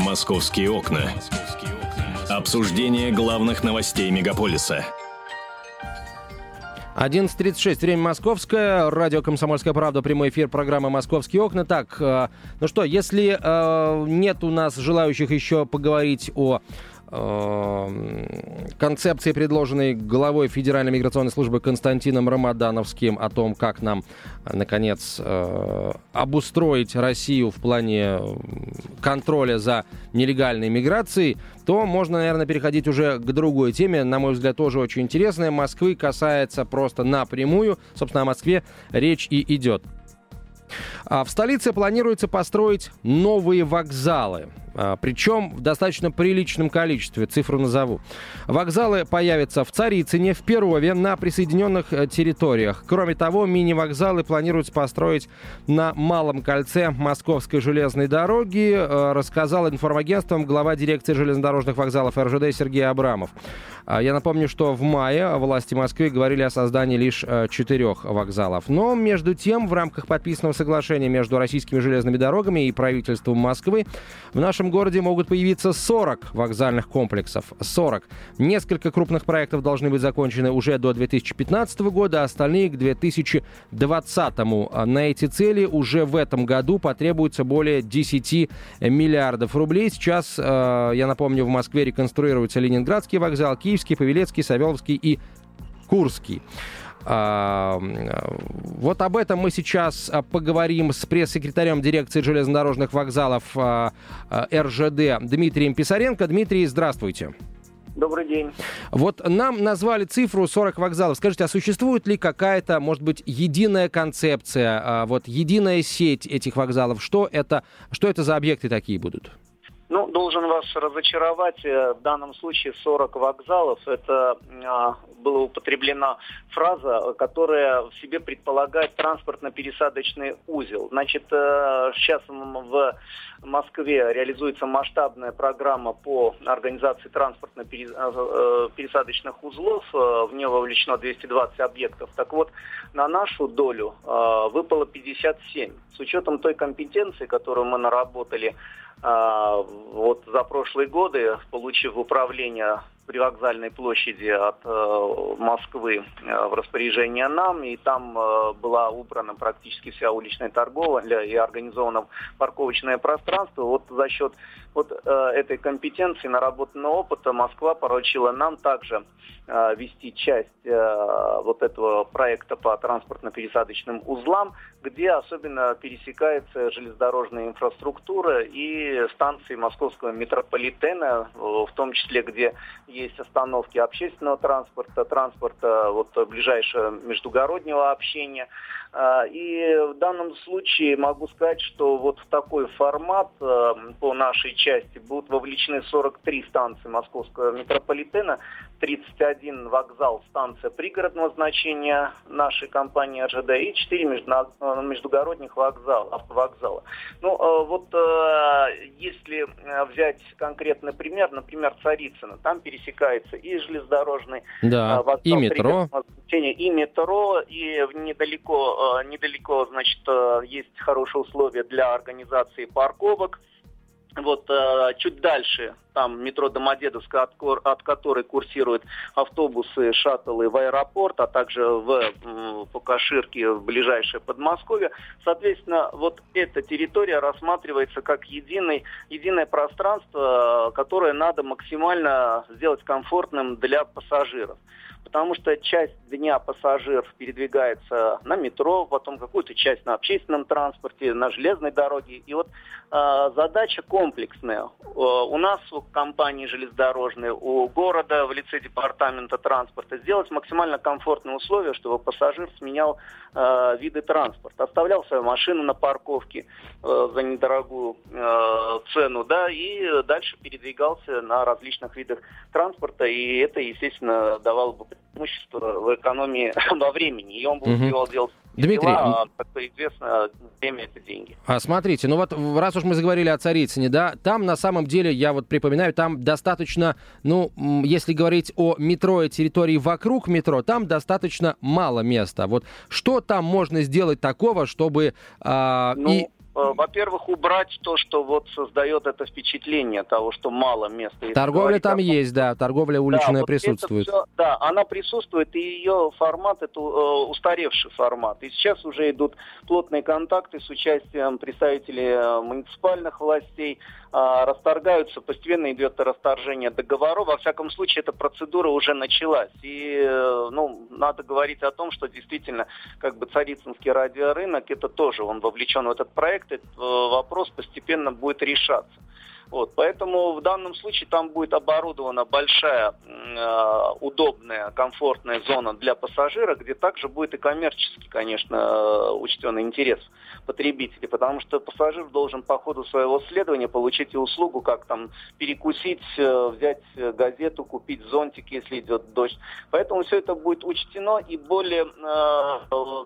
«Московские окна». Обсуждение главных новостей мегаполиса – 11.36, время московское, радио «Комсомольская правда», прямой эфир программы «Московские окна». Так, э, ну что, если э, нет у нас желающих еще поговорить о концепции, предложенной главой Федеральной миграционной службы Константином Рамадановским о том, как нам, наконец, э, обустроить Россию в плане контроля за нелегальной миграцией, то можно, наверное, переходить уже к другой теме, на мой взгляд, тоже очень интересная. Москвы касается просто напрямую. Собственно, о Москве речь и идет. А в столице планируется построить новые вокзалы. А, Причем в достаточно приличном количестве, цифру назову. Вокзалы появятся в Царицыне, в Перове, на присоединенных э, территориях. Кроме того, мини-вокзалы планируется построить на Малом кольце Московской железной дороги, э, рассказал информагентством глава дирекции железнодорожных вокзалов РЖД Сергей Абрамов. А, я напомню, что в мае власти Москвы говорили о создании лишь э, четырех вокзалов. Но, между тем, в рамках подписанного соглашения между российскими железными дорогами и правительством Москвы в нашем городе могут появиться 40 вокзальных комплексов. 40. Несколько крупных проектов должны быть закончены уже до 2015 года, а остальные к 2020. На эти цели уже в этом году потребуется более 10 миллиардов рублей. Сейчас, э, я напомню, в Москве реконструируется Ленинградский вокзал, Киевский, Павелецкий, Савеловский и Курский. А, вот об этом мы сейчас а, поговорим с пресс-секретарем дирекции железнодорожных вокзалов а, РЖД Дмитрием Писаренко. Дмитрий, здравствуйте. Добрый день. Вот нам назвали цифру 40 вокзалов. Скажите, а существует ли какая-то, может быть, единая концепция, вот единая сеть этих вокзалов? Что это, что это за объекты такие будут? Ну, должен вас разочаровать. Э, в данном случае 40 вокзалов. Это а, была употреблена фраза, которая в себе предполагает транспортно-пересадочный узел. Значит, сейчас э, в Москве реализуется масштабная программа по организации транспортно-пересадочных э, узлов. В нее вовлечено 220 объектов. Так вот, на нашу долю выпало 57. С учетом той компетенции, которую мы наработали вот за прошлые годы, получив управление привокзальной площади от э, Москвы э, в распоряжение нам, и там э, была убрана практически вся уличная торговля и организовано парковочное пространство. Вот за счет вот этой компетенции, наработанного опыта, Москва поручила нам также вести часть вот этого проекта по транспортно-пересадочным узлам, где особенно пересекается железнодорожная инфраструктура и станции московского метрополитена, в том числе, где есть остановки общественного транспорта, транспорта вот, ближайшего междугороднего общения. А, и в данном случае могу сказать, что вот в такой формат э, по нашей части будут вовлечены 43 станции московского метрополитена, 31 вокзал, станция пригородного значения нашей компании РЖД и 4 э, междугородних вокзала, автовокзала. Ну, э, вот если взять конкретный пример, например, Царицыно, там пересекается и железнодорожный да, вокзал, и метро. И метро, и недалеко Э, недалеко, значит, э, есть хорошие условия для организации парковок. Вот э, чуть дальше, там метро Домодедовская, от, от которой курсируют автобусы, шаттлы в аэропорт, а также в, в в ближайшее Подмосковье. Соответственно, вот эта территория рассматривается как единый, единое пространство, которое надо максимально сделать комфортным для пассажиров потому что часть дня пассажир передвигается на метро, потом какую-то часть на общественном транспорте, на железной дороге. И вот э, задача комплексная. Э, у нас у компании железнодорожной, у города в лице департамента транспорта сделать максимально комфортные условия, чтобы пассажир сменял э, виды транспорта, оставлял свою машину на парковке э, за недорогую э, цену, да, и дальше передвигался на различных видах транспорта, и это, естественно, давало бы преимущество в экономии во времени, и он бы успевал делать Дмитрий, дела, а, как известно, время это деньги. А смотрите, ну вот раз уж мы заговорили о Царицыне, да, там на самом деле, я вот припоминаю, там достаточно, ну, если говорить о метро и территории вокруг метро, там достаточно мало места. Вот что там можно сделать такого, чтобы... А, ну, и... во-первых, убрать то, что вот создает это впечатление того, что мало места. Торговля там есть, да, торговля уличная да, вот присутствует. Все, да, она присутствует, и ее формат это э, устаревший формат. И сейчас уже идут плотные контакты с участием представителей э, муниципальных властей, э, расторгаются, постепенно идет расторжение договоров. Во всяком случае, эта процедура уже началась. И э, ну, надо говорить о том, что действительно, как бы Царицынский радиорынок, это тоже он вовлечен в этот проект, этот э, вопрос постепенно будет решаться. Вот, поэтому в данном случае там будет оборудована большая, э, удобная, комфортная зона для пассажира, где также будет и коммерческий, конечно, э, учтен интерес потребителей, потому что пассажир должен по ходу своего следования получить и услугу, как там перекусить, э, взять газету, купить зонтик, если идет дождь. Поэтому все это будет учтено и более э,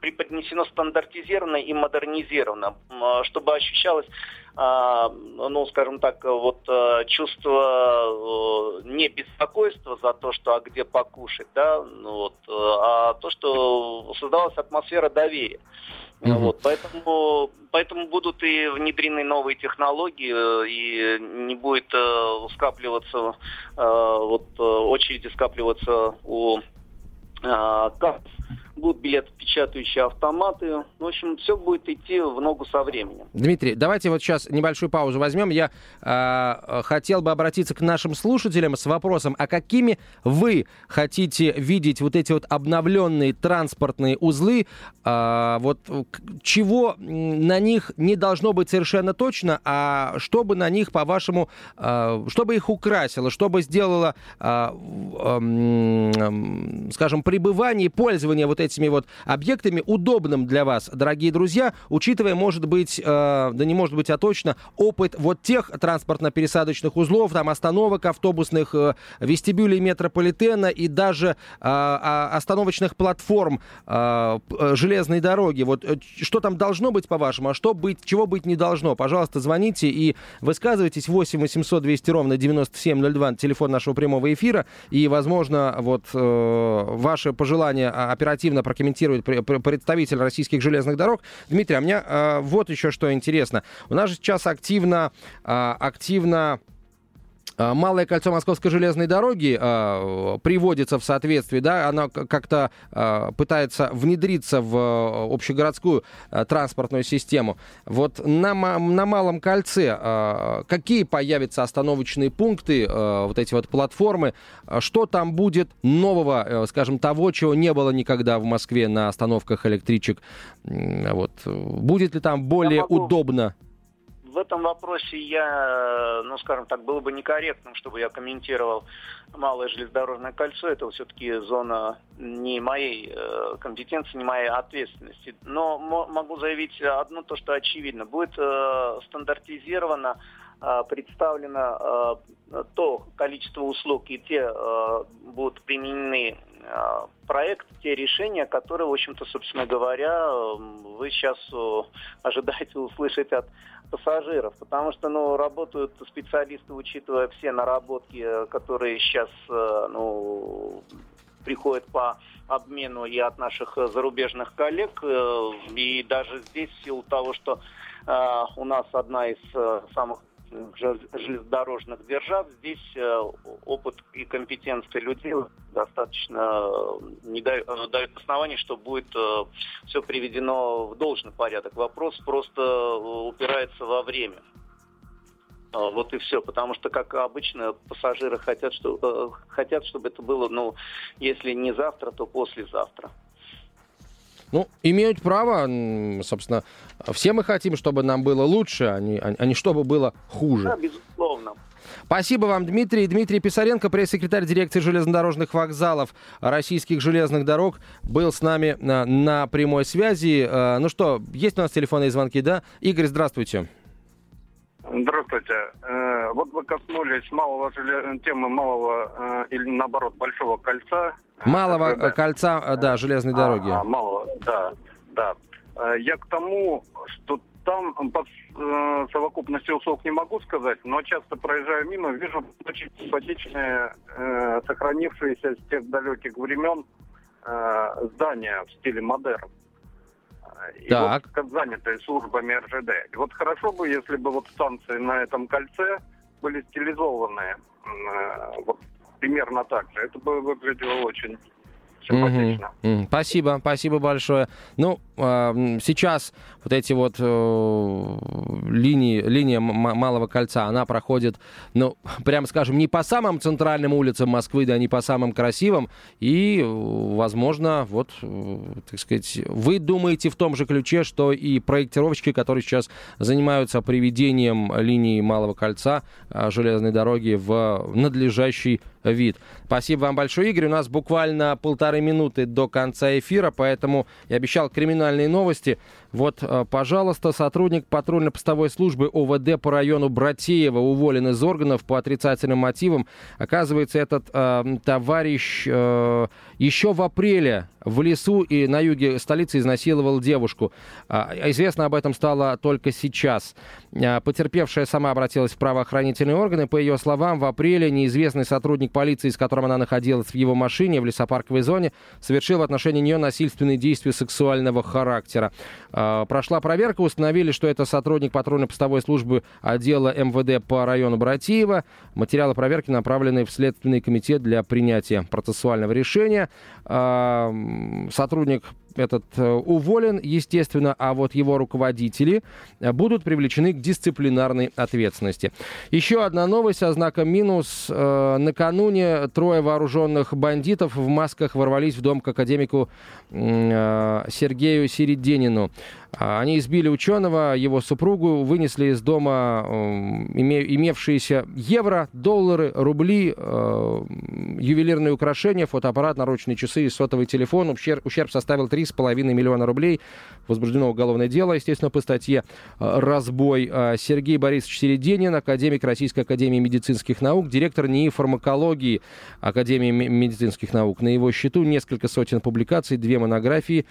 преподнесено стандартизированно и модернизированно, чтобы ощущалось ну, скажем так, вот э, чувство э, не беспокойства за то, что а где покушать, да, ну, вот, э, а то, что создавалась атмосфера доверия. Mm-hmm. Вот, поэтому, поэтому будут и внедрены новые технологии, и не будет э, скапливаться, э, вот очереди скапливаться у э, касс будут билетопечатающие автоматы. В общем, все будет идти в ногу со временем. Дмитрий, давайте вот сейчас небольшую паузу возьмем. Я э, хотел бы обратиться к нашим слушателям с вопросом, а какими вы хотите видеть вот эти вот обновленные транспортные узлы? Э, вот чего на них не должно быть совершенно точно, а чтобы на них, по-вашему, э, чтобы их украсило, чтобы сделало, э, э, скажем, пребывание и пользование вот этими этими вот объектами удобным для вас, дорогие друзья, учитывая, может быть, э, да не может быть, а точно, опыт вот тех транспортно-пересадочных узлов, там остановок автобусных, э, вестибюлей метрополитена и даже э, а, остановочных платформ э, э, железной дороги. Вот э, что там должно быть, по-вашему, а что быть, чего быть не должно? Пожалуйста, звоните и высказывайтесь 8 800 200 ровно 9702, телефон нашего прямого эфира, и, возможно, вот э, ваши пожелания оперативно активно прокомментирует представитель российских железных дорог. Дмитрий, а мне э, вот еще что интересно. У нас же сейчас активно, э, активно а, Малое кольцо Московской железной дороги э, приводится в соответствии, да, оно как-то э, пытается внедриться в общегородскую э, транспортную систему. Вот на, на Малом кольце э, какие появятся остановочные пункты, э, вот эти вот платформы, что там будет нового, э, скажем, того, чего не было никогда в Москве на остановках электричек, вот, будет ли там более могу... удобно? В этом вопросе я, ну, скажем так, было бы некорректным, чтобы я комментировал малое железнодорожное кольцо. Это все-таки зона не моей э, компетенции, не моей ответственности. Но могу заявить одно, то, что очевидно. Будет э, стандартизировано э, представлено э, то количество услуг и те э, будут применены э, проект, те решения, которые, в общем-то, собственно говоря, вы сейчас ожидаете услышать от пассажиров, потому что, ну, работают специалисты, учитывая все наработки, э, которые сейчас, э, ну, приходят по обмену и от наших зарубежных коллег, э, и даже здесь в силу того, что у нас одна из самых железнодорожных держав. Здесь э, опыт и компетенция людей достаточно э, не дают, э, дают оснований, что будет все приведено в должный порядок. Вопрос просто упирается во время. Вот и все, потому что, как обычно, пассажиры хотят, что, хотят, чтобы это было, ну, если не завтра, то послезавтра. Ну, имеют право, собственно, все мы хотим, чтобы нам было лучше, а не, а не чтобы было хуже. Да, безусловно. Спасибо вам, Дмитрий. Дмитрий Писаренко, пресс-секретарь дирекции железнодорожных вокзалов российских железных дорог, был с нами на, на прямой связи. Э, ну что, есть у нас телефонные звонки, да? Игорь, здравствуйте. Здравствуйте. Э, вот вы коснулись малого темы малого э, или наоборот большого кольца. Малого когда... кольца, да, железной а, дороги. А, малого, да, да. Я к тому, что там по э, совокупности услуг не могу сказать, но часто проезжаю мимо, вижу очень симпатичные, э, сохранившиеся с тех далеких времен э, здания в стиле модерн. И так. вот как занятые службами РЖД. И вот хорошо бы, если бы вот станции на этом кольце были стилизованы вот примерно так же. Это бы выглядело очень симпатично. Угу. Спасибо, спасибо большое. Ну, э, сейчас вот эти вот э, линии, линия Малого кольца, она проходит, ну, прямо скажем, не по самым центральным улицам Москвы, да не по самым красивым. И, возможно, вот, э, так сказать, вы думаете в том же ключе, что и проектировщики, которые сейчас занимаются приведением линии Малого кольца э, железной дороги в надлежащий вид. Спасибо вам большое, Игорь. У нас буквально полторы минуты до конца эфира, поэтому я обещал криминальные новости. Вот, э, пожалуйста, сотрудник патрульно-постовой службы ОВД по району Братеева уволен из органов по отрицательным мотивам. Оказывается, этот э, товарищ э, еще в апреле в лесу и на юге столицы изнасиловал девушку. А, известно об этом стало только сейчас. А, потерпевшая сама обратилась в правоохранительные органы. По ее словам, в апреле неизвестный сотрудник полиции, с которым она находилась в его машине в лесопарковой зоне, совершил в отношении нее насильственные действия сексуального характера. А, прошла проверка, установили, что это сотрудник патрульно-постовой службы отдела МВД по району Братиева. Материалы проверки направлены в Следственный комитет для принятия процессуального решения сотрудник этот э, уволен, естественно, а вот его руководители э, будут привлечены к дисциплинарной ответственности. Еще одна новость со знаком минус. Э, накануне трое вооруженных бандитов в масках ворвались в дом к академику Сергею Середенину. А, они избили ученого, его супругу, вынесли из дома имевшиеся евро, доллары, рубли, ювелирные украшения, фотоаппарат, наручные часы и сотовый телефон. Ущерб, ущерб составил 3,5 миллиона рублей. Возбуждено уголовное дело, естественно, по статье э, «Разбой». Э, Сергей Борисович Серединин, академик Российской Академии медицинских наук, директор НИИ фармакологии Академии медицинских наук. На его счету несколько сотен публикаций, две монографии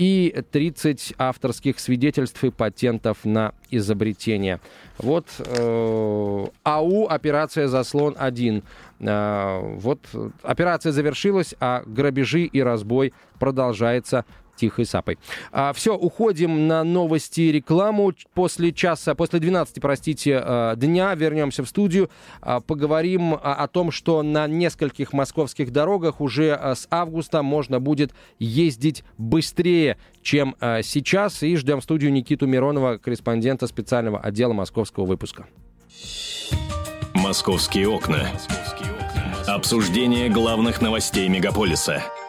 и 30 авторских свидетельств и патентов на изобретение. Вот э, АУ «Операция «Заслон-1». Э, вот операция завершилась, а грабежи и разбой продолжается тихой сапой. А, все, уходим на новости и рекламу. После часа, после 12, простите, э, дня вернемся в студию. А, поговорим о том, что на нескольких московских дорогах уже э, с августа можно будет ездить быстрее, чем э, сейчас. И ждем в студию Никиту Миронова, корреспондента специального отдела московского выпуска. «Московские окна». Обсуждение главных новостей мегаполиса –